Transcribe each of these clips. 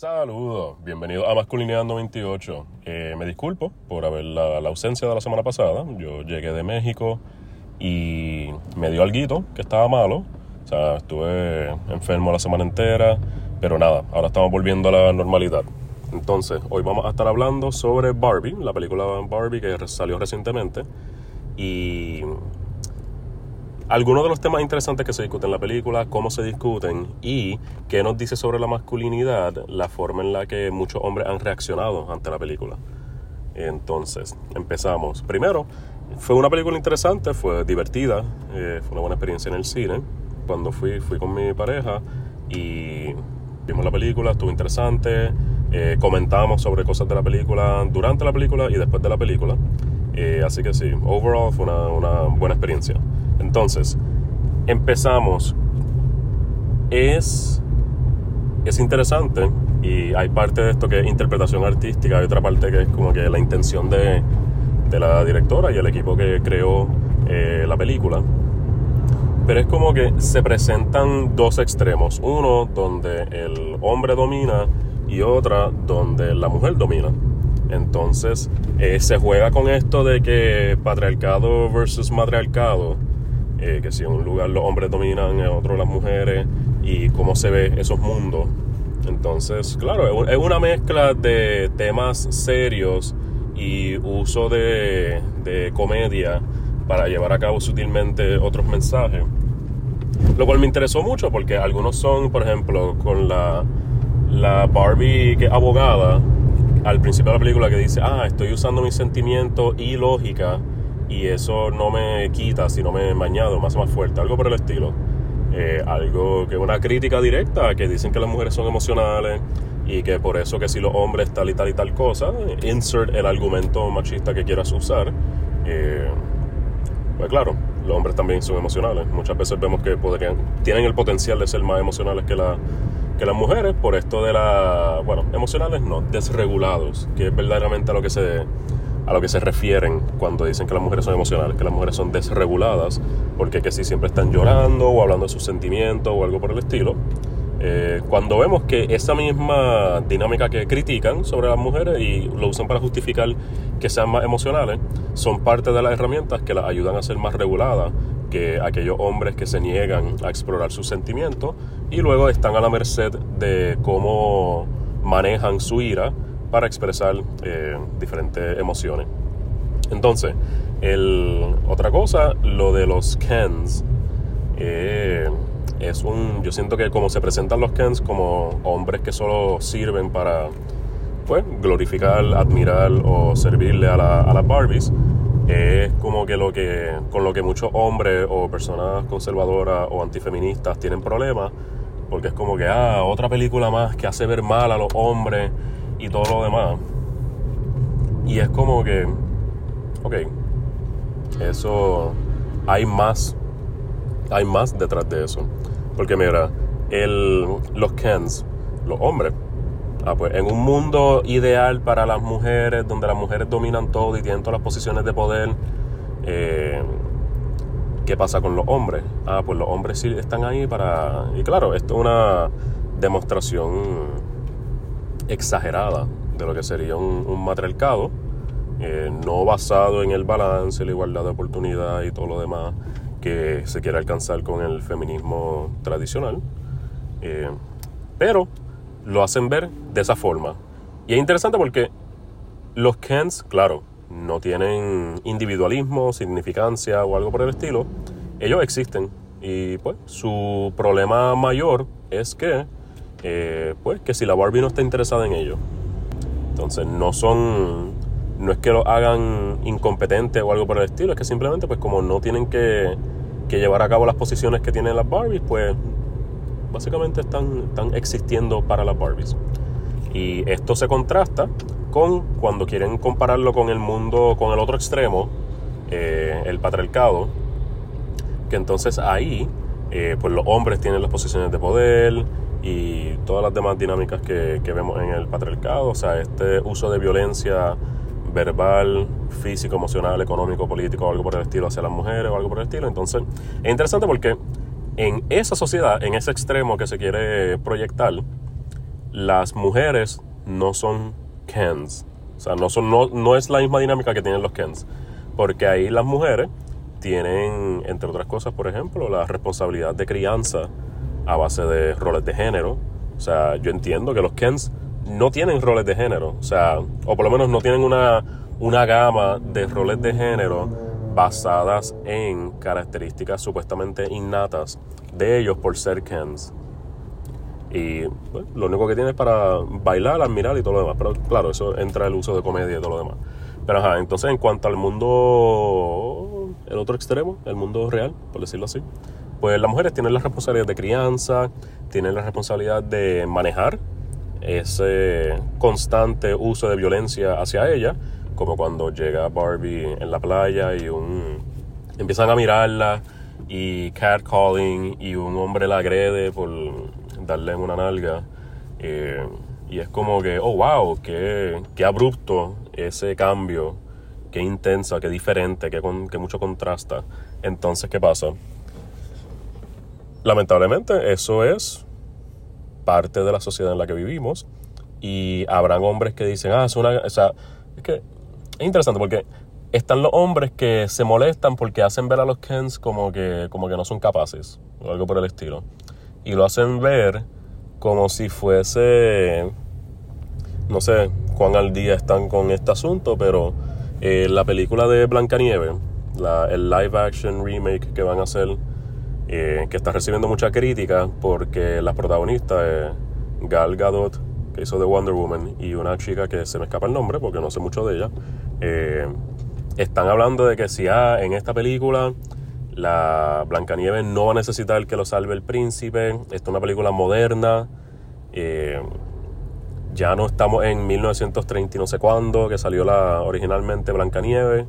Saludos, bienvenido a Masculinidad 98. Eh, me disculpo por haber la, la ausencia de la semana pasada. Yo llegué de México y me dio algo que estaba malo. O sea, estuve enfermo la semana entera, pero nada, ahora estamos volviendo a la normalidad. Entonces, hoy vamos a estar hablando sobre Barbie, la película Barbie que salió recientemente. Y algunos de los temas interesantes que se discuten en la película, cómo se discuten y qué nos dice sobre la masculinidad, la forma en la que muchos hombres han reaccionado ante la película. Entonces, empezamos. Primero, fue una película interesante, fue divertida, eh, fue una buena experiencia en el cine. Cuando fui, fui con mi pareja y vimos la película, estuvo interesante. Eh, comentamos sobre cosas de la película durante la película y después de la película. Eh, así que sí, overall fue una, una buena experiencia. Entonces, empezamos. Es, es interesante y hay parte de esto que es interpretación artística, hay otra parte que es como que la intención de, de la directora y el equipo que creó eh, la película. Pero es como que se presentan dos extremos. Uno donde el hombre domina y otra donde la mujer domina. Entonces eh, se juega con esto de que patriarcado versus matriarcado. Eh, que si en un lugar los hombres dominan, en otro las mujeres, y cómo se ve esos mundos. Entonces, claro, es una mezcla de temas serios y uso de, de comedia para llevar a cabo sutilmente otros mensajes. Lo cual me interesó mucho porque algunos son, por ejemplo, con la, la Barbie que es abogada, al principio de la película que dice, ah, estoy usando mis sentimientos y lógica y eso no me quita, sino me mañado, más más fuerte, algo por el estilo. Eh, algo que una crítica directa, que dicen que las mujeres son emocionales y que por eso que si los hombres tal y tal y tal cosa, insert el argumento machista que quieras usar. Eh, pues claro, los hombres también son emocionales. Muchas veces vemos que podrían, tienen el potencial de ser más emocionales que, la, que las mujeres por esto de la, bueno, emocionales no, desregulados, que es verdaderamente a lo que se a lo que se refieren cuando dicen que las mujeres son emocionales, que las mujeres son desreguladas, porque que si siempre están llorando o hablando de sus sentimientos o algo por el estilo. Eh, cuando vemos que esa misma dinámica que critican sobre las mujeres y lo usan para justificar que sean más emocionales, son parte de las herramientas que las ayudan a ser más reguladas que aquellos hombres que se niegan a explorar sus sentimientos y luego están a la merced de cómo manejan su ira para expresar eh, diferentes emociones. Entonces, el, otra cosa, lo de los Kens. Eh, es un, yo siento que como se presentan los Kens como hombres que solo sirven para pues, glorificar, admirar o servirle a, la, a las Barbies, es como que lo que con lo que muchos hombres o personas conservadoras o antifeministas tienen problemas, porque es como que, ah, otra película más que hace ver mal a los hombres y todo lo demás. Y es como que, ok, eso, hay más, hay más detrás de eso. Porque mira, el, los Kens, los hombres, ah, pues en un mundo ideal para las mujeres, donde las mujeres dominan todo y tienen todas las posiciones de poder, eh, ¿qué pasa con los hombres? Ah, pues los hombres sí están ahí para... Y claro, esto es una demostración exagerada de lo que sería un, un matriarcado, eh, no basado en el balance, la igualdad de oportunidad y todo lo demás que se quiere alcanzar con el feminismo tradicional, eh, pero lo hacen ver de esa forma. Y es interesante porque los Kens, claro, no tienen individualismo, significancia o algo por el estilo, ellos existen. Y pues su problema mayor es que, eh, pues, que si la Barbie no está interesada en ellos. Entonces no son, no es que lo hagan incompetente o algo por el estilo, es que simplemente pues como no tienen que, que llevar a cabo las posiciones que tienen las Barbies, pues básicamente están, están existiendo para las Barbies. Y esto se contrasta con cuando quieren compararlo con el mundo, con el otro extremo, eh, el patriarcado, que entonces ahí, eh, pues los hombres tienen las posiciones de poder y todas las demás dinámicas que, que vemos en el patriarcado, o sea, este uso de violencia verbal, físico, emocional, económico, político, o algo por el estilo hacia las mujeres o algo por el estilo. Entonces, es interesante porque en esa sociedad, en ese extremo que se quiere proyectar, las mujeres no son Kens. O sea, no, son, no, no es la misma dinámica que tienen los Kens. Porque ahí las mujeres tienen, entre otras cosas, por ejemplo, la responsabilidad de crianza a base de roles de género. O sea, yo entiendo que los Kens no tienen roles de género. O sea, o por lo menos no tienen una, una gama de roles de género basadas en características supuestamente innatas de ellos por ser Kens. Y pues, lo único que tiene es para bailar, admirar y todo lo demás. Pero claro, eso entra el uso de comedia y todo lo demás. Pero ajá, entonces en cuanto al mundo, el otro extremo, el mundo real, por decirlo así, pues las mujeres tienen la responsabilidad de crianza, tienen la responsabilidad de manejar ese constante uso de violencia hacia ella, como cuando llega Barbie en la playa y un empiezan a mirarla y catcalling y un hombre la agrede por darle una nalga. Eh, y es como que, oh, wow, qué, qué abrupto ese cambio, qué intensa, qué diferente, qué, con, qué mucho contrasta. Entonces, ¿qué pasa? Lamentablemente, eso es parte de la sociedad en la que vivimos. Y habrán hombres que dicen, ah, es una. O sea, es que es interesante porque están los hombres que se molestan porque hacen ver a los Kens como que, como que no son capaces, o algo por el estilo y lo hacen ver como si fuese, no sé cuán al día están con este asunto, pero eh, la película de Blancanieves, la, el live action remake que van a hacer, que está recibiendo mucha crítica porque la protagonista es Gal Gadot, que hizo de Wonder Woman, y una chica que se me escapa el nombre porque no sé mucho de ella, eh, están hablando de que si ah, en esta película la Blancanieves no va a necesitar que lo salve el príncipe. Esta es una película moderna. Eh, ya no estamos en 1930 y no sé cuándo, que salió la originalmente Blancanieves.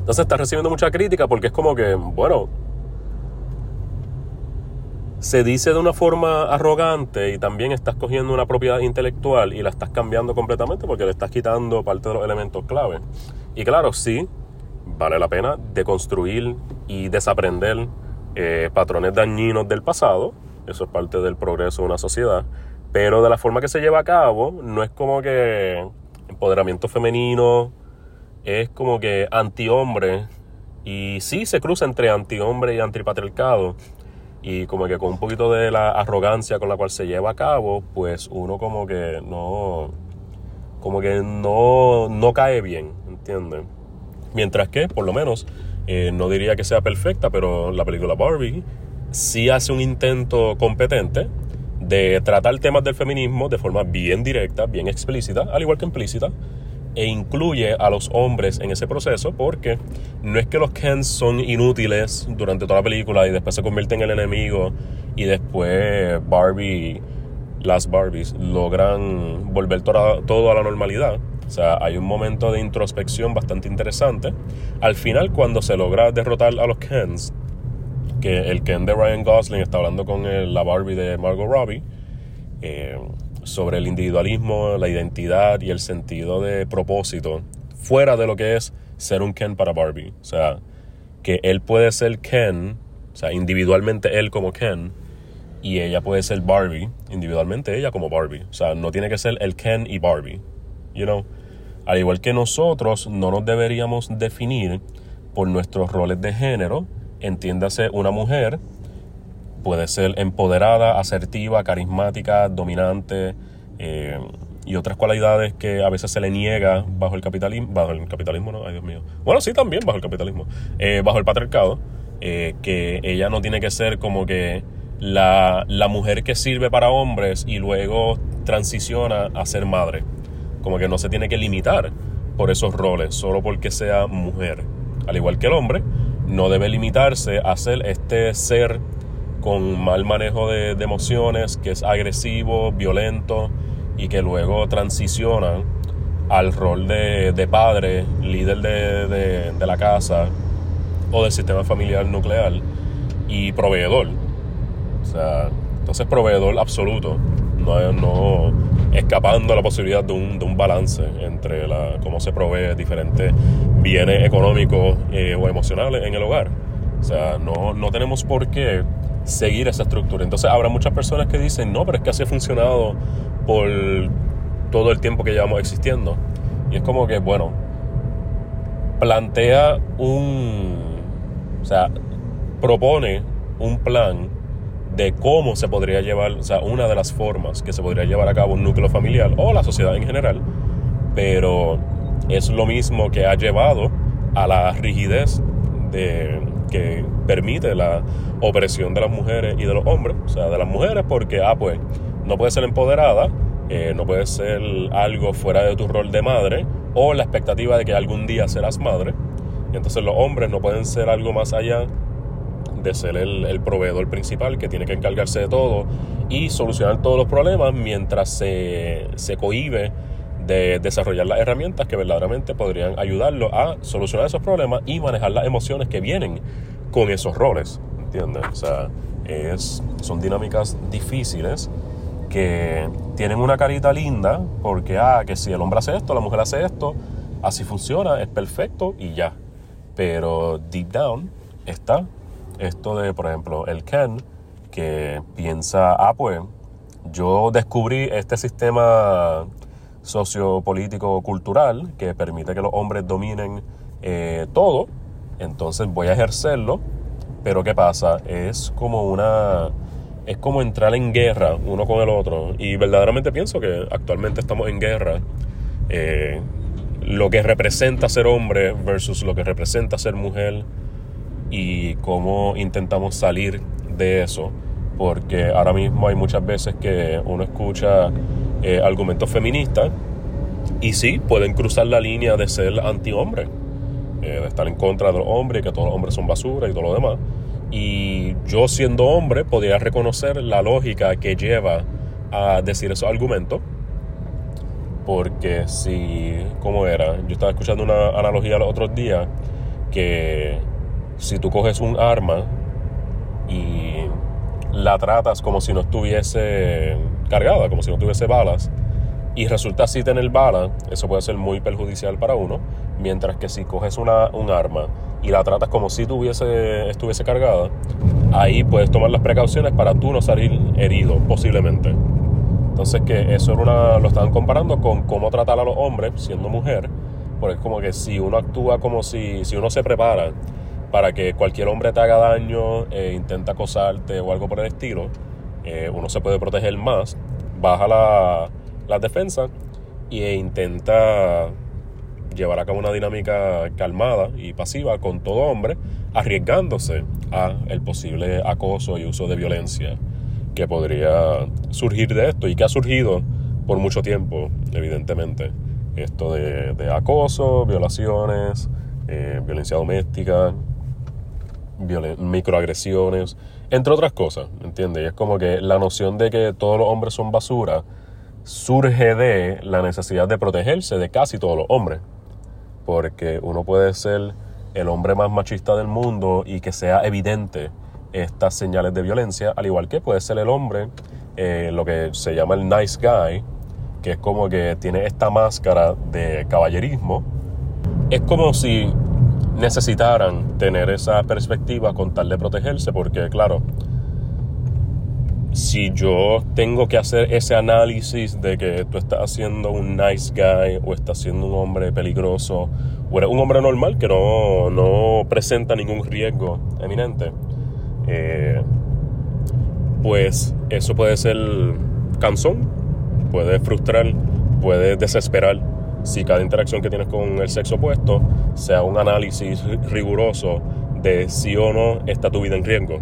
Entonces está recibiendo mucha crítica porque es como que, bueno, se dice de una forma arrogante y también estás cogiendo una propiedad intelectual y la estás cambiando completamente porque le estás quitando parte de los elementos clave. Y claro, sí, vale la pena deconstruir y desaprender eh, patrones dañinos del pasado. Eso es parte del progreso de una sociedad. Pero de la forma que se lleva a cabo, no es como que empoderamiento femenino, es como que antihombre. Y sí se cruza entre antihombre y antipatriarcado. Y como que con un poquito de la arrogancia con la cual se lleva a cabo, pues uno como que no. Como que no, no cae bien, ¿entiendes? Mientras que, por lo menos, eh, no diría que sea perfecta, pero la película Barbie sí hace un intento competente de tratar temas del feminismo de forma bien directa, bien explícita, al igual que implícita, e incluye a los hombres en ese proceso porque no es que los Kens son inútiles durante toda la película y después se convierten en el enemigo y después Barbie, las Barbies, logran volver todo a la normalidad o sea, hay un momento de introspección bastante interesante. Al final, cuando se logra derrotar a los Kens, que el Ken de Ryan Gosling está hablando con la Barbie de Margot Robbie, eh, sobre el individualismo, la identidad y el sentido de propósito, fuera de lo que es ser un Ken para Barbie. O sea, que él puede ser Ken, o sea, individualmente él como Ken, y ella puede ser Barbie, individualmente ella como Barbie. O sea, no tiene que ser el Ken y Barbie. You know? Al igual que nosotros, no nos deberíamos definir por nuestros roles de género. Entiéndase, una mujer puede ser empoderada, asertiva, carismática, dominante eh, y otras cualidades que a veces se le niega bajo el capitalismo. Bajo el capitalismo, no, ay Dios mío. Bueno, sí, también bajo el capitalismo. Eh, bajo el patriarcado. Eh, que ella no tiene que ser como que la, la mujer que sirve para hombres y luego transiciona a ser madre como que no se tiene que limitar por esos roles, solo porque sea mujer. Al igual que el hombre, no debe limitarse a ser este ser con mal manejo de, emociones, que es agresivo, violento y que luego transiciona al rol de, padre, líder de, la casa o del sistema familiar nuclear y proveedor. O sea, entonces proveedor absoluto. No, escapando a la posibilidad de un, de un balance entre la, cómo se provee diferentes bienes económicos eh, o emocionales en el hogar. O sea, no, no tenemos por qué seguir esa estructura. Entonces habrá muchas personas que dicen, no, pero es que así ha funcionado por todo el tiempo que llevamos existiendo. Y es como que, bueno, plantea un, o sea, propone un plan de cómo se podría llevar, o sea, una de las formas que se podría llevar a cabo un núcleo familiar o la sociedad en general, pero es lo mismo que ha llevado a la rigidez de, que permite la opresión de las mujeres y de los hombres, o sea, de las mujeres porque, ah, pues, no puede ser empoderada, eh, no puede ser algo fuera de tu rol de madre o la expectativa de que algún día serás madre. Entonces los hombres no pueden ser algo más allá de ser el, proveedor principal que tiene que encargarse de todo y solucionar todos los problemas mientras se, se cohibe de desarrollar las herramientas que verdaderamente podrían ayudarlo a solucionar esos problemas y manejar las emociones que vienen con esos roles. ¿Entiendes? O sea, es, son dinámicas difíciles que tienen una carita linda porque, ah, que si el hombre hace esto, la mujer hace esto, así funciona, es perfecto y ya. Pero deep down está esto de, por ejemplo, el Ken, que piensa, ah, pues yo descubrí este sistema sociopolítico cultural que permite que los hombres dominen eh, todo, entonces voy a ejercerlo, pero ¿qué pasa? Es como una es como entrar en guerra uno con el otro. Y verdaderamente pienso que actualmente estamos en guerra. Eh, lo que representa ser hombre versus lo que representa ser mujer y cómo intentamos salir de eso. Porque ahora mismo hay muchas veces que uno escucha eh, argumentos feministas y sí, pueden cruzar la línea de ser anti-hombre, eh, de estar en contra de los hombres que todos los hombres son basura y todo lo demás. Y yo siendo hombre podría reconocer la lógica que lleva a decir esos argumentos. Porque si, ¿cómo era? Yo estaba escuchando una analogía los otros días que si tú coges un arma y la tratas como si no estuviese cargada, como si no tuviese balas, y resulta así tener bala, eso puede ser muy perjudicial para uno, mientras que si coges una, un arma y la tratas como si tuviese, estuviese cargada, ahí puedes tomar las precauciones para tú no salir herido, posiblemente. Entonces que eso una, lo estaban comparando con cómo tratar a los hombres siendo mujer, porque es como que si uno actúa como si, si uno se prepara para que cualquier hombre te haga daño, e intenta acosarte o algo por el estilo, eh, uno se puede proteger más, baja la, la defensa e intenta llevar a cabo una dinámica calmada y pasiva con todo hombre, arriesgándose a el posible acoso y uso de violencia que podría surgir de esto y que ha surgido por mucho tiempo, evidentemente. Esto de, acoso, violaciones, eh, violencia doméstica, microagresiones, entre otras cosas, ¿entiendes? Y es como que la noción de que todos los hombres son basura surge de la necesidad de protegerse de casi todos los hombres porque uno puede ser el hombre más machista del mundo y que sea evidente estas señales de violencia, al igual que puede ser el hombre, eh, lo que se llama el nice guy, que es como que tiene esta máscara de caballerismo. Es como si necesitaran tener esa perspectiva con tal de protegerse, porque claro, si yo tengo que hacer ese análisis de que tú estás haciendo un nice guy o estás siendo un hombre peligroso o eres un hombre normal que no, no presenta ningún riesgo eminente, eh, pues eso puede ser cansón, puede frustrar, puede desesperar si cada interacción que tienes con el sexo opuesto sea un análisis riguroso de si o no está tu vida en riesgo.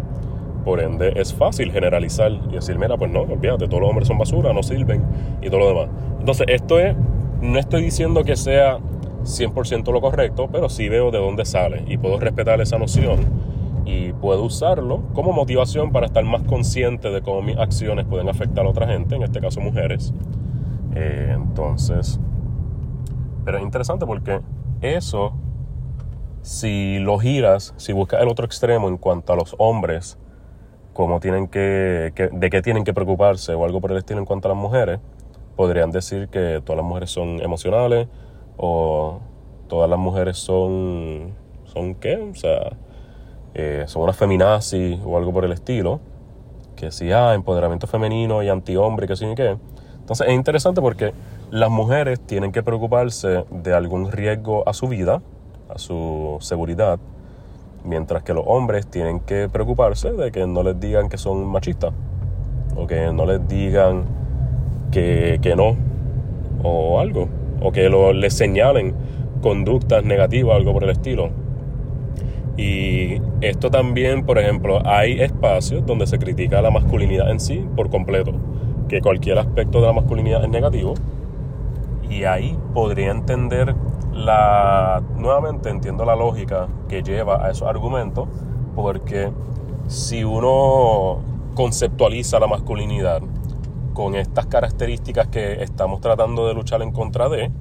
Por ende, es fácil generalizar y decir, mira, pues no, olvídate, todos los hombres son basura, no sirven y todo lo demás. Entonces, esto es, no estoy diciendo que sea 100% lo correcto, pero sí veo de dónde sale y puedo respetar esa noción y puedo usarlo como motivación para estar más consciente de cómo mis acciones pueden afectar a otra gente, en este caso mujeres. Eh, entonces, pero es interesante porque eso, si lo giras, si buscas el otro extremo en cuanto a los hombres, cómo tienen que, de qué tienen que preocuparse o algo por el estilo en cuanto a las mujeres, podrían decir que todas las mujeres son emocionales o todas las mujeres son, ¿son qué? O sea, eh, son unas feminazis o algo por el estilo. Que si, ah, empoderamiento femenino y anti-hombre, que sí y qué. Entonces es interesante porque las mujeres tienen que preocuparse de algún riesgo a su vida, a su seguridad, mientras que los hombres tienen que preocuparse de que no les digan que son machistas o que no les digan que, no o algo o que lo, les señalen conductas negativas, algo por el estilo. Y esto también, por ejemplo, hay espacios donde se critica la masculinidad en sí por completo, que cualquier aspecto de la masculinidad es negativo. Y ahí podría entender la... Nuevamente entiendo la lógica que lleva a esos argumentos, porque si uno conceptualiza la masculinidad con estas características que estamos tratando de luchar en contra de,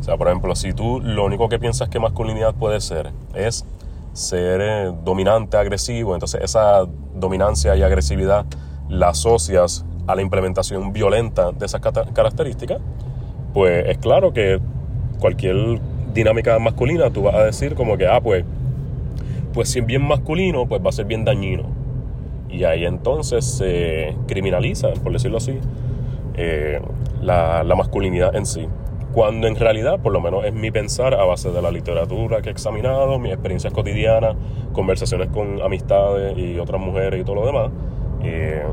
o sea, por ejemplo, si tú lo único que piensas que masculinidad puede ser es ser eh, dominante, agresivo, entonces esa dominancia y agresividad la asocias a la implementación violenta de esas características, pues es claro que cualquier dinámica masculina tú vas a decir como que, ah, pues, pues si es bien masculino, pues va a ser bien dañino. Y ahí entonces se criminaliza, por decirlo así, eh, la, masculinidad en sí cuando en realidad, por lo menos es mi pensar a base de la literatura que he examinado, mis experiencias cotidianas, conversaciones con amistades y otras mujeres y todo lo demás, eh,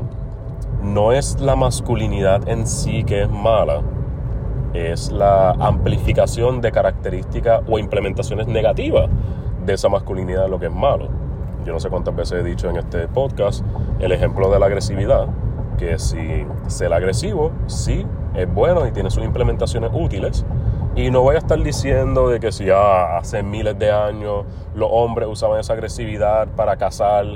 no es la masculinidad en sí que es mala, es la amplificación de características o implementaciones negativas de esa masculinidad lo que es malo. Yo no sé cuántas veces he dicho en este podcast el ejemplo de la agresividad, que si ser agresivo, sí, es bueno y tiene sus implementaciones útiles. Y no voy a estar diciendo de que si ya hace miles de años los hombres usaban esa agresividad para cazar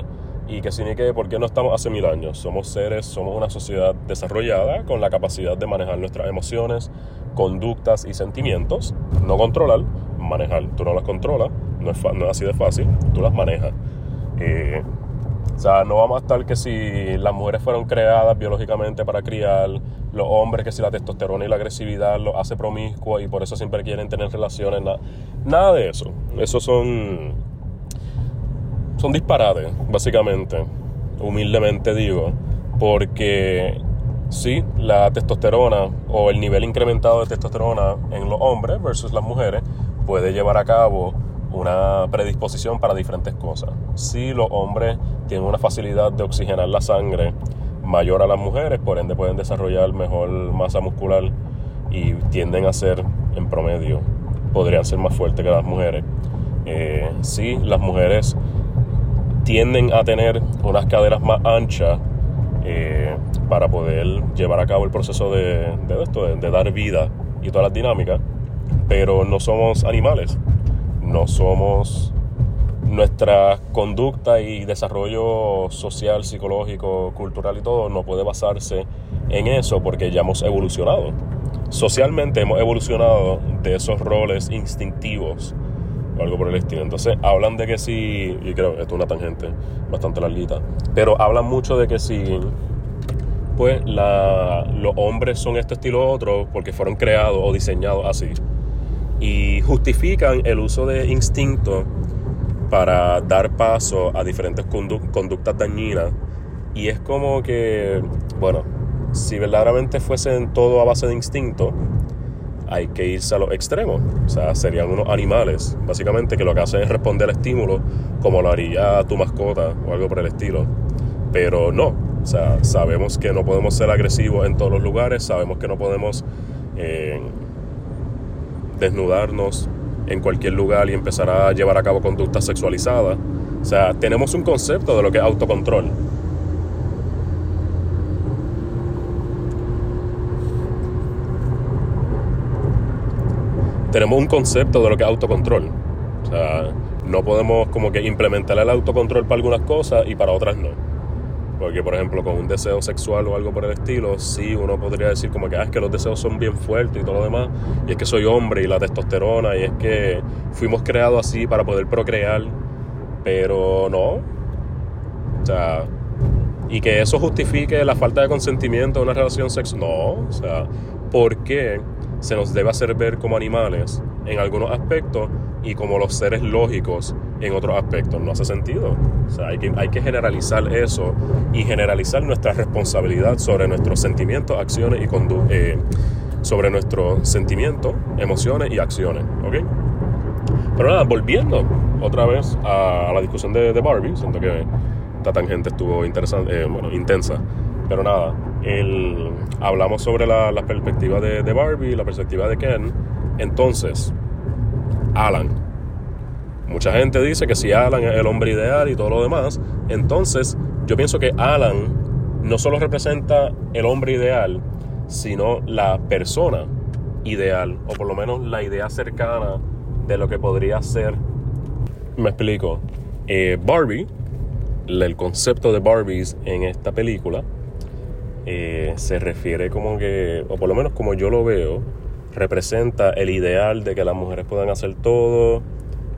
y que si ni que, ¿por qué no estamos hace mil años? Somos seres, somos una sociedad desarrollada con la capacidad de manejar nuestras emociones, conductas y sentimientos. No controlar, manejar. Tú no las controlas, no es, no es así de fácil, tú las manejas. Eh, o sea, no vamos a estar que si las mujeres fueron creadas biológicamente para criar, los hombres que si la testosterona y la agresividad los hace promiscuos y por eso siempre quieren tener relaciones, nada, de eso. Eso son, son disparates, básicamente, humildemente digo, porque sí, la testosterona o el nivel incrementado de testosterona en los hombres versus las mujeres puede llevar a cabo una predisposición para diferentes cosas. Si los hombres tienen una facilidad de oxigenar la sangre mayor a las mujeres, por ende pueden desarrollar mejor masa muscular y tienden a ser, en promedio, podrían ser más fuertes que las mujeres. Eh, si las mujeres tienden a tener unas caderas más anchas eh, para poder llevar a cabo el proceso de, esto, de dar vida y todas las dinámicas, pero no somos animales no somos nuestra conducta y desarrollo social, psicológico, cultural y todo no puede basarse en eso porque ya hemos evolucionado. Socialmente hemos evolucionado de esos roles instintivos o algo por el estilo. Entonces hablan de que sí, y creo que esto es una tangente bastante larguita, pero hablan mucho de que sí, pues los hombres son este estilo otro porque fueron creados o diseñados así y justifican el uso de instinto para dar paso a diferentes conductas dañinas. Y es como que, bueno, si verdaderamente fuesen todo a base de instinto, hay que irse a los extremos. O sea, serían unos animales, básicamente, que lo que hacen es responder al estímulo como lo haría tu mascota o algo por el estilo. Pero no, o sea, sabemos que no podemos ser agresivos en todos los lugares, sabemos que no podemos eh, desnudarnos en cualquier lugar y empezar a llevar a cabo conductas sexualizadas. O sea, tenemos un concepto de lo que es autocontrol. Tenemos un concepto de lo que es autocontrol. O sea, no podemos como que implementar el autocontrol para algunas cosas y para otras no. Porque, por ejemplo, con un deseo sexual o algo por el estilo, sí, uno podría decir como que, ah, es que los deseos son bien fuertes y todo lo demás, y es que soy hombre y la testosterona, y es que fuimos creados así para poder procrear, pero no. O sea, y que eso justifique la falta de consentimiento de una relación sexual, no. O sea, ¿por qué se nos debe hacer ver como animales en algunos aspectos y como los seres lógicos en otros aspectos. No hace sentido. O sea, hay que, hay que generalizar eso y generalizar nuestra responsabilidad sobre nuestros sentimientos, acciones y conductas. Eh, sobre nuestros sentimientos, emociones y acciones. ¿Ok? Pero nada, volviendo otra vez a, la discusión de, Barbie, siento que esta tangente estuvo interesante, eh, bueno, intensa. Pero nada, hablamos sobre la, la perspectiva de, de Barbie, la perspectiva de Ken. Entonces, Alan. Mucha gente dice que si Alan es el hombre ideal y todo lo demás, entonces yo pienso que Alan no solo representa el hombre ideal, sino la persona ideal, o por lo menos la idea cercana de lo que podría ser. Me explico. Eh, Barbie, el concepto de Barbies en esta película, eh, se refiere como que, o por lo menos como yo lo veo, representa el ideal de que las mujeres puedan hacer todo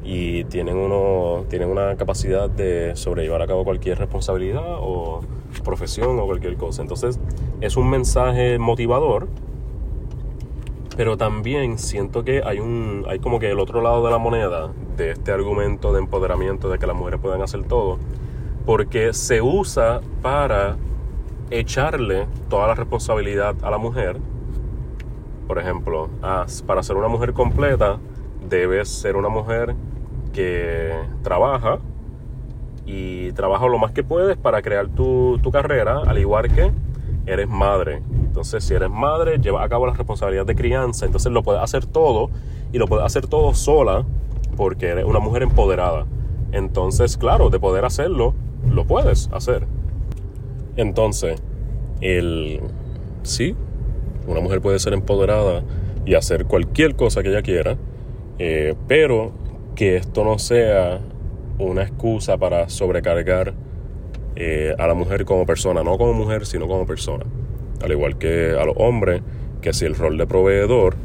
y tienen, uno, tienen una capacidad de sobrellevar a cabo cualquier responsabilidad o profesión o cualquier cosa. Entonces es un mensaje motivador, pero también siento que hay, un, hay como que el otro lado de la moneda de este argumento de empoderamiento de que las mujeres puedan hacer todo, porque se usa para echarle toda la responsabilidad a la mujer por ejemplo, para ser una mujer completa, debes ser una mujer que trabaja y trabaja lo más que puedes para crear tu, carrera, al igual que eres madre. Entonces, si eres madre, lleva a cabo la responsabilidad de crianza, entonces lo puedes hacer todo y lo puedes hacer todo sola porque eres una mujer empoderada. Entonces, claro, de poder hacerlo, lo puedes hacer. Entonces, el sí, una mujer puede ser empoderada y hacer cualquier cosa que ella quiera, eh, pero que esto no sea una excusa para sobrecargar eh, a la mujer como persona, no como mujer, sino como persona. Al igual que a los hombres, que si el rol de proveedor,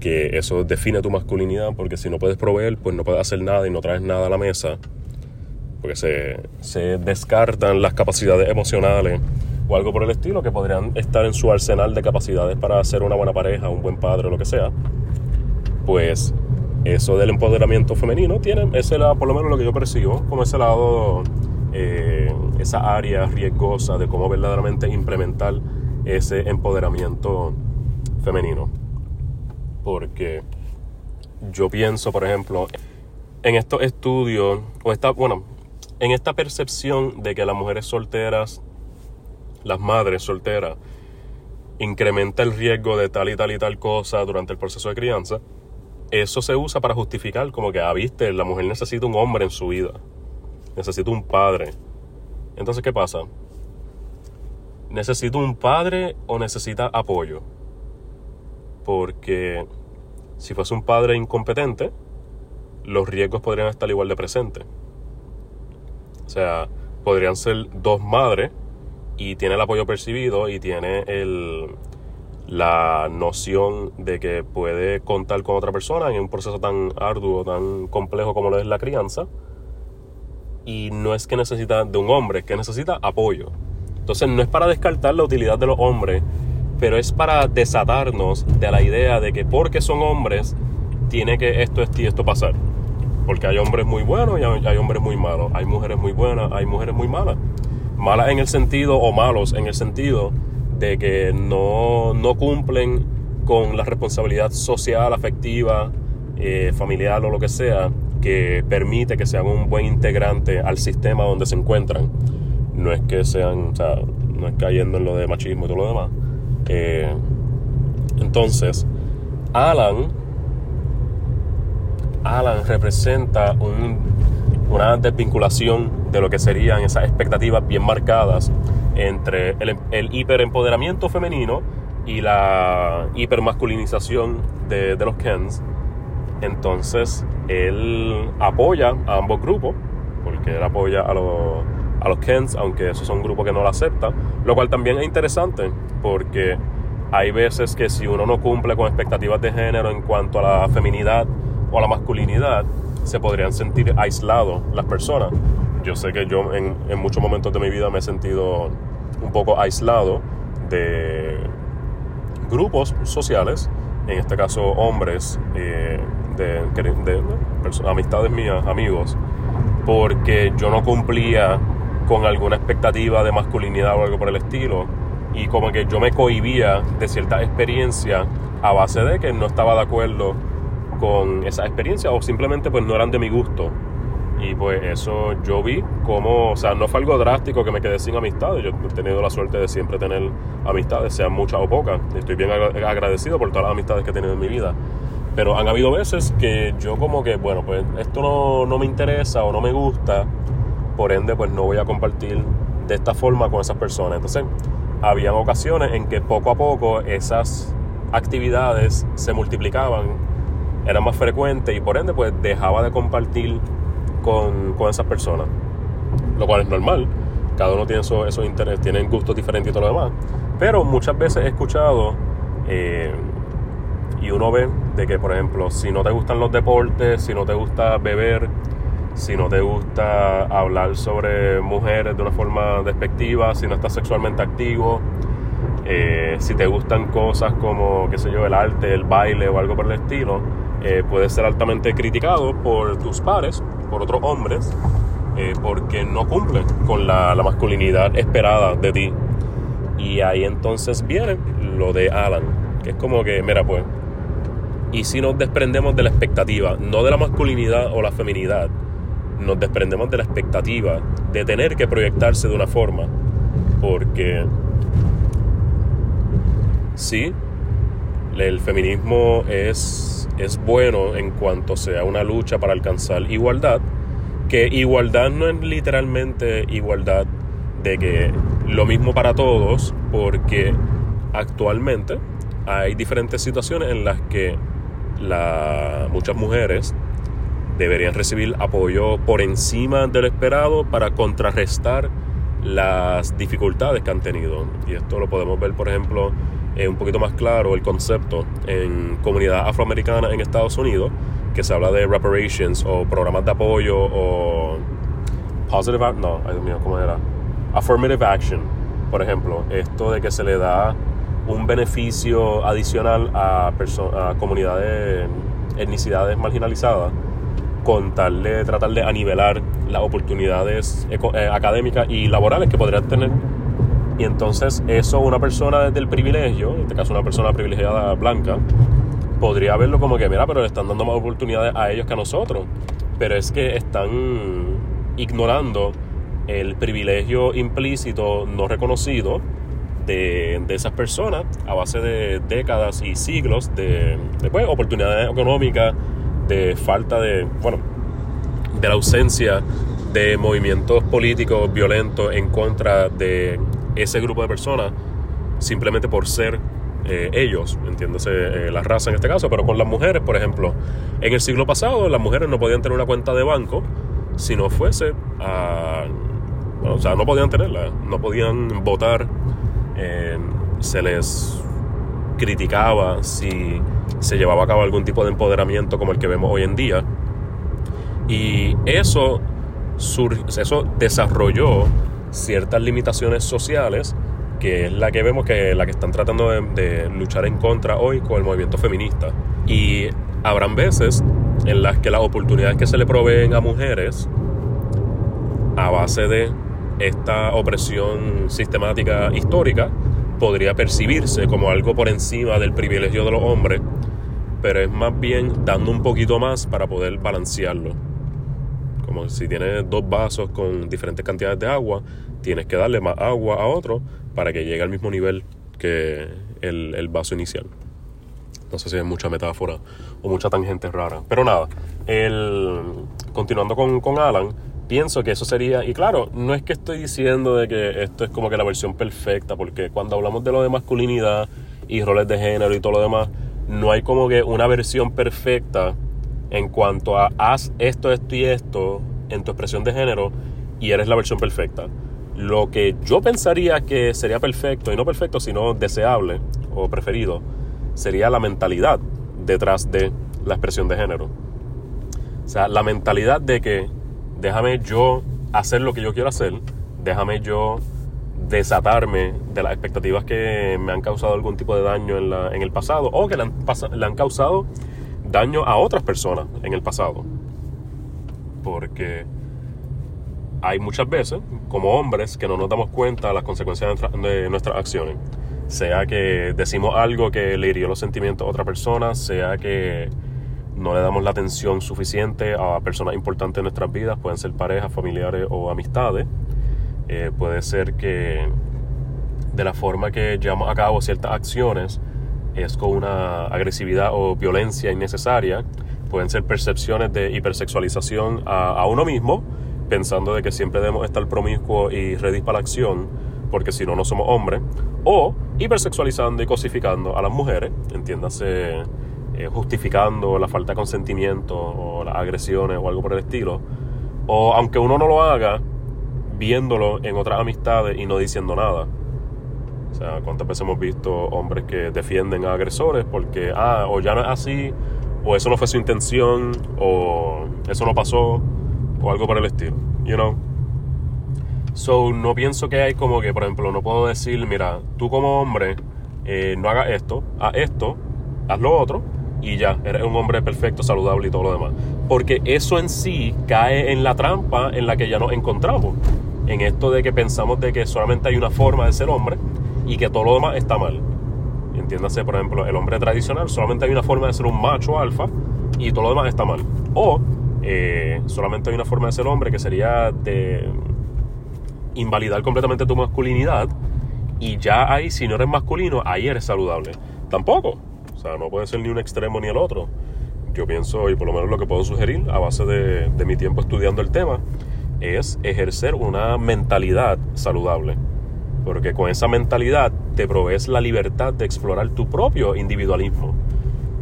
que eso define tu masculinidad, porque si no puedes proveer, pues no puedes hacer nada y no traes nada a la mesa, porque se, se descartan las capacidades emocionales o algo por el estilo que podrían estar en su arsenal de capacidades para ser una buena pareja, un buen padre o lo que sea, pues eso del empoderamiento femenino tiene ese lado, por lo menos lo que yo percibo, como ese lado, eh, esa área riesgosa de cómo verdaderamente implementar ese empoderamiento femenino. Porque yo pienso, por ejemplo, en estos estudios, o esta, bueno, en esta percepción de que las mujeres solteras las madres solteras incrementa el riesgo de tal y tal y tal cosa durante el proceso de crianza, eso se usa para justificar como que, ah, viste, la mujer necesita un hombre en su vida, necesita un padre. Entonces, ¿qué pasa? ¿Necesita un padre o necesita apoyo? Porque si fuese un padre incompetente, los riesgos podrían estar igual de presentes. O sea, podrían ser dos madres y tiene el apoyo percibido y tiene el, la noción de que puede contar con otra persona en un proceso tan arduo, tan complejo como lo es la crianza. Y no es que necesita de un hombre, es que necesita apoyo. Entonces no es para descartar la utilidad de los hombres, pero es para desatarnos de la idea de que porque son hombres, tiene que esto, esto y esto pasar. Porque hay hombres muy buenos y hay hombres muy malos. Hay mujeres muy buenas, hay mujeres muy malas malas en el sentido, o malos en el sentido de que no, cumplen con la responsabilidad social, afectiva, eh, familiar o lo que sea, que permite que sean un buen integrante al sistema donde se encuentran. No es que sean, o sea, no es cayendo en lo de machismo y todo lo demás. Eh, entonces, Alan, Alan representa un, una desvinculación de lo que serían esas expectativas bien marcadas entre el, hiperempoderamiento femenino y la hipermasculinización de, de los Kens. Entonces, él apoya a ambos grupos, porque él apoya a los, a los Kens, aunque esos son grupos que no lo aceptan, lo cual también es interesante, porque hay veces que si uno no cumple con expectativas de género en cuanto a la feminidad o a la masculinidad, se podrían sentir aislados las personas yo sé que yo en, muchos momentos de mi vida me he sentido un poco aislado de grupos sociales, en este caso hombres, eh, de, de, amistades mías, amigos, porque yo no cumplía con alguna expectativa de masculinidad o algo por el estilo. Y como que yo me cohibía de cierta experiencia a base de que no estaba de acuerdo con esa experiencia o simplemente pues no eran de mi gusto. Y pues eso yo vi como, o sea, no fue algo drástico que me quedé sin amistades. Yo he tenido la suerte de siempre tener amistades, sean muchas o pocas. Estoy bien agradecido por todas las amistades que he tenido en mi vida. Pero han habido veces que yo como que, bueno, pues esto no, no me interesa o no me gusta por ende pues no voy a compartir de esta forma con esas personas. Entonces, habían ocasiones en que poco a poco esas actividades se multiplicaban, eran más frecuentes y por ende pues dejaba de compartir con, con esas personas. Lo cual es normal, cada uno tiene esos, esos intereses, tienen gustos diferentes y todo lo demás. Pero muchas veces he escuchado eh, y uno ve de que, por ejemplo, si no te gustan los deportes, si no te gusta beber, si no te gusta hablar sobre mujeres de una forma despectiva, si no estás sexualmente activo, eh, si te gustan cosas como, qué sé yo, el arte, el baile o algo por el estilo, eh, puedes ser altamente criticado por tus pares, por otros hombres, eh, porque no cumplen con la, la masculinidad esperada de ti. Y ahí entonces viene lo de Alan, que es como que, mira, pues, y si nos desprendemos de la expectativa, no de la masculinidad o la feminidad, nos desprendemos de la expectativa de tener que proyectarse de una forma. Porque sí, el feminismo es, es bueno en cuanto sea una lucha para alcanzar igualdad, que igualdad no es literalmente igualdad de que lo mismo para todos, porque actualmente hay diferentes situaciones en las que muchas mujeres deberían recibir apoyo por encima del esperado para contrarrestar las dificultades que han tenido. Y esto lo podemos ver, por ejemplo, eh, un poquito más claro el concepto en comunidad afroamericana en Estados Unidos, que se habla de reparations o programas de apoyo o positive, no, ay Dios mío, ¿cómo era? Affirmative action, por ejemplo, esto de que se le da un beneficio adicional a, a comunidades, etnicidades marginalizadas con tal de tratar de anivelar las oportunidades eh, académicas y laborales que podrían tener. Y entonces eso una persona desde el privilegio, en este caso una persona privilegiada blanca, podría verlo como que, mira, pero le están dando más oportunidades a ellos que a nosotros. Pero es que están ignorando el privilegio implícito no reconocido de, de, esas personas a base de décadas y siglos de, de pues, oportunidades económicas, de falta de, bueno, de la ausencia de movimientos políticos violentos en contra de ese grupo de personas, simplemente por ser eh, ellos, entiéndase eh, la raza en este caso, pero con las mujeres, por ejemplo, en el siglo pasado las mujeres no podían tener una cuenta de banco si no fuese a... Bueno, o sea, no podían tenerla, no podían votar, eh, se les criticaba si se llevaba a cabo algún tipo de empoderamiento como el que vemos hoy en día. Y eso, eso desarrolló ciertas limitaciones sociales que es la que vemos que la que están tratando de, luchar en contra hoy con el movimiento feminista. Y habrán veces en las que las oportunidades que se le proveen a mujeres a base de esta opresión sistemática histórica podría percibirse como algo por encima del privilegio de los hombres, pero es más bien dando un poquito más para poder balancearlo. Si tienes dos vasos con diferentes cantidades de agua, tienes que darle más agua a otro para que llegue al mismo nivel que el, vaso inicial. No sé si es mucha metáfora o mucha tangente rara. Pero nada, el, continuando con, con Alan, pienso que eso sería, y claro, no es que estoy diciendo de que esto es como que la versión perfecta, porque cuando hablamos de lo de masculinidad y roles de género y todo lo demás, no hay como que una versión perfecta en cuanto a haz esto, esto y esto en tu expresión de género y eres la versión perfecta. Lo que yo pensaría que sería perfecto, y no perfecto, sino deseable o preferido, sería la mentalidad detrás de la expresión de género. O sea, la mentalidad de que déjame yo hacer lo que yo quiero hacer, déjame yo desatarme de las expectativas que me han causado algún tipo de daño en, la, en el pasado o que le han, le han causado daño a otras personas en el pasado. Porque hay muchas veces, como hombres, que no nos damos cuenta de las consecuencias de nuestras acciones. Sea que decimos algo que le hirió los sentimientos a otra persona, sea que no le damos la atención suficiente a personas importantes en nuestras vidas, pueden ser parejas, familiares o amistades. Eh, puede ser que de la forma que llevamos a cabo ciertas acciones es con una agresividad o violencia innecesaria. Pueden ser percepciones de hipersexualización a, uno mismo, pensando de que siempre debemos estar promiscuos y ready la acción, porque si no, no somos hombres. O hipersexualizando y cosificando a las mujeres, entiéndase, eh, justificando la falta de consentimiento o las agresiones o algo por el estilo. O aunque uno no lo haga, viéndolo en otras amistades y no diciendo nada. O sea, ¿cuántas veces hemos visto hombres que defienden a agresores porque, ah, o ya no es así, o eso no fue su intención, o eso no pasó, o algo por el estilo, you know? So, no pienso que hay como que, por ejemplo, no puedo decir, mira, tú como hombre, eh, no hagas esto, haz esto, haz lo otro, y ya, eres un hombre perfecto, saludable y todo lo demás. Porque eso en sí cae en la trampa en la que ya nos encontramos. En esto de que pensamos de que solamente hay una forma de ser hombre y que todo lo demás está mal. Entiéndase, por ejemplo, el hombre tradicional solamente hay una forma de ser un macho alfa y todo lo demás está mal. O eh, solamente hay una forma de ser hombre que sería de invalidar completamente tu masculinidad y ya ahí, si no eres masculino, ahí eres saludable. Tampoco. O sea, no puede ser ni un extremo ni el otro. Yo pienso, y por lo menos lo que puedo sugerir a base de, de mi tiempo estudiando el tema, es ejercer una mentalidad saludable porque con esa mentalidad te provees la libertad de explorar tu propio individualismo.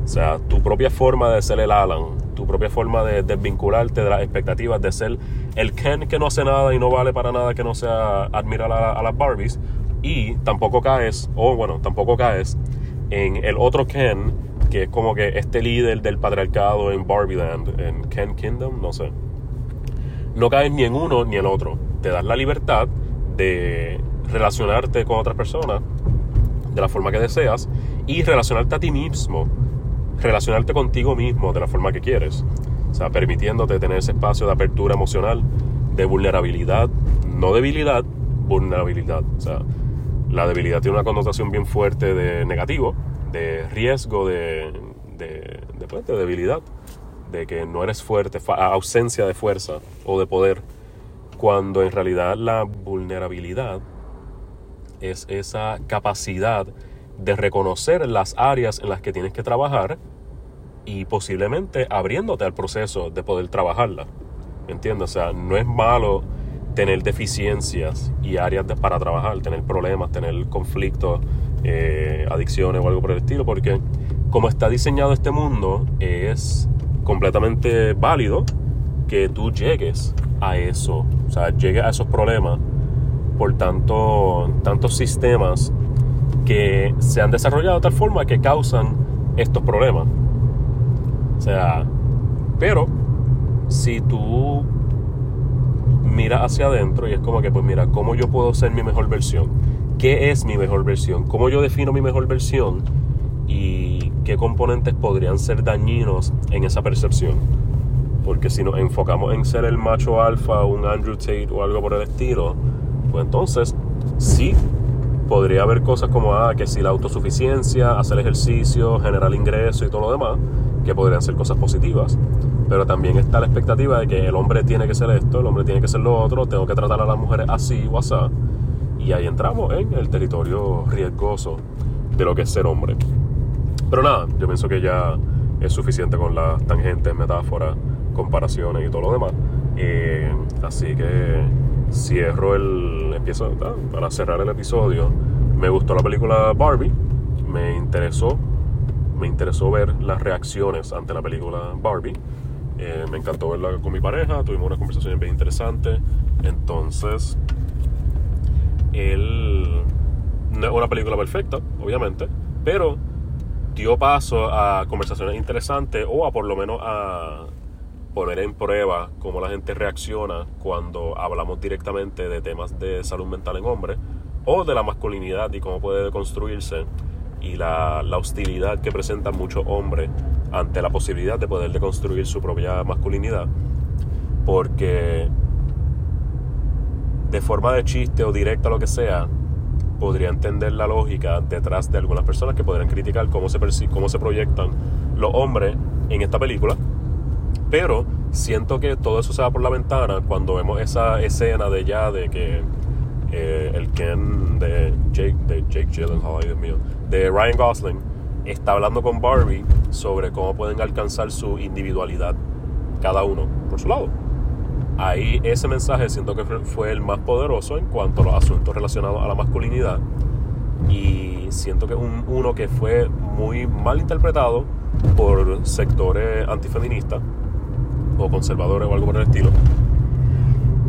O sea, tu propia forma de ser el Alan, tu propia forma de desvincularte de las expectativas de ser el Ken que no hace nada y no vale para nada que no sea admirar a, las Barbies. Y tampoco caes, o bueno, tampoco caes en el otro Ken, que es como que este líder del patriarcado en Barbieland, en Ken Kingdom, no sé. No caes ni en uno ni en otro. Te das la libertad de relacionarte con otras personas de la forma que deseas y relacionarte a ti mismo, relacionarte contigo mismo de la forma que quieres. O sea, permitiéndote tener ese espacio de apertura emocional, de vulnerabilidad, no debilidad, vulnerabilidad. O sea, la debilidad tiene una connotación bien fuerte de negativo, de riesgo, de, de, de, pues, de debilidad, de que no eres fuerte, ausencia de fuerza o de poder, cuando en realidad la vulnerabilidad es esa capacidad de reconocer las áreas en las que tienes que trabajar y posiblemente abriéndote al proceso de poder trabajarla. ¿Entiendes? O sea, no es malo tener deficiencias y áreas para trabajar, tener problemas, tener conflictos, eh, adicciones o algo por el estilo, porque como está diseñado este mundo, es completamente válido que tú llegues a eso, o sea, llegues a esos problemas por tanto, tantos sistemas que se han desarrollado de tal forma que causan estos problemas. O sea, pero si tú miras hacia adentro y es como que, pues mira, ¿cómo yo puedo ser mi mejor versión? ¿Qué es mi mejor versión? ¿Cómo yo defino mi mejor versión? ¿Y qué componentes podrían ser dañinos en esa percepción? Porque si nos enfocamos en ser el macho alfa, un Andrew Tate o algo por el estilo, pues entonces sí podría haber cosas como ah, que si la autosuficiencia, hacer ejercicio, generar ingresos y todo lo demás, que podrían ser cosas positivas. Pero también está la expectativa de que el hombre tiene que ser esto, el hombre tiene que ser lo otro, tengo que tratar a las mujeres así o así. Y ahí entramos en el territorio riesgoso de lo que es ser hombre. Pero nada, yo pienso que ya es suficiente con las tangentes, metáforas, comparaciones y todo lo demás. Eh, así que cierro el. Empiezo para cerrar el episodio. Me gustó la película Barbie. Me interesó. Me interesó ver las reacciones ante la película Barbie. Eh, me encantó verla con mi pareja. Tuvimos una conversación bien interesante. Entonces. Él. No una película perfecta, obviamente. Pero dio paso a conversaciones interesantes o a por lo menos a poner en prueba cómo la gente reacciona cuando hablamos directamente de temas de salud mental en hombres o de la masculinidad y cómo puede construirse y la, la hostilidad que presentan muchos hombres ante la posibilidad de poder deconstruir su propia masculinidad. Porque de forma de chiste o directa, lo que sea, podría entender la lógica detrás de algunas personas que podrían criticar cómo se, cómo se proyectan los hombres en esta película. Pero siento que todo eso se va por la ventana cuando vemos esa escena de ya de que eh, el Ken de Jake, de Jake Gyllenhaal, Dios mío, de Ryan Gosling, está hablando con Barbie sobre cómo pueden alcanzar su individualidad cada uno por su lado. Ahí ese mensaje siento que fue el más poderoso en cuanto a los asuntos relacionados a la masculinidad y siento que un, uno que fue muy mal interpretado por sectores antifeministas o conservadores o algo por el estilo.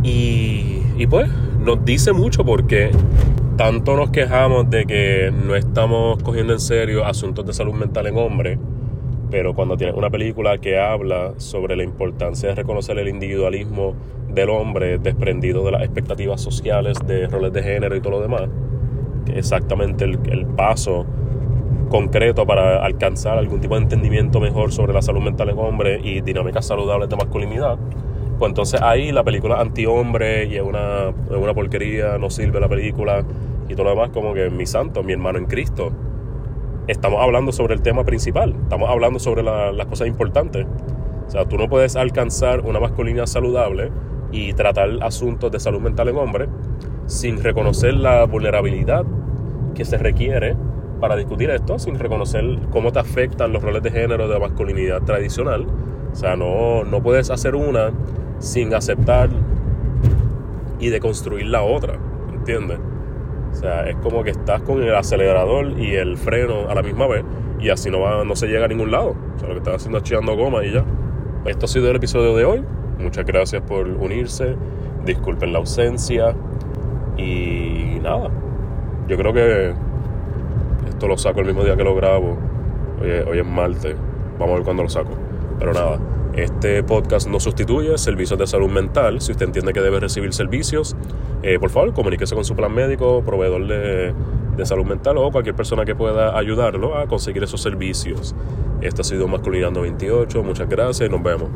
Y, y pues nos dice mucho porque tanto nos quejamos de que no estamos cogiendo en serio asuntos de salud mental en hombres, pero cuando tienes una película que habla sobre la importancia de reconocer el individualismo del hombre desprendido de las expectativas sociales, de roles de género y todo lo demás, que exactamente el, el paso concreto para alcanzar algún tipo de entendimiento mejor sobre la salud mental en hombre y dinámicas saludables de masculinidad, pues entonces ahí la película anti-hombre y es una, una porquería, no sirve la película y todo lo demás, como que mi santo, mi hermano en Cristo. Estamos hablando sobre el tema principal, estamos hablando sobre las cosas importantes. O sea, tú no puedes alcanzar una masculinidad saludable y tratar asuntos de salud mental en hombre sin reconocer la vulnerabilidad que se requiere para discutir esto, sin reconocer cómo te afectan los roles de género de masculinidad tradicional. O sea, no, no puedes hacer una sin aceptar y deconstruir la otra, ¿entiendes? O sea, es como que estás con el acelerador y el freno a la misma vez y así no, va, no se llega a ningún lado. O sea, lo que estás haciendo es chillando goma y ya. Esto ha sido el episodio de hoy. Muchas gracias por unirse. Disculpen la ausencia. Y nada. Yo creo que lo saco el mismo día que lo grabo. Hoy, es martes. Vamos a ver cuándo lo saco. Pero nada. Este podcast no sustituye servicios de salud mental. Si usted entiende que debe recibir servicios, eh, por favor, comuníquese con su plan médico, proveedor de, de, salud mental o cualquier persona que pueda ayudarlo a conseguir esos servicios. Esto ha sido Masculinidad 28. Muchas gracias y nos vemos.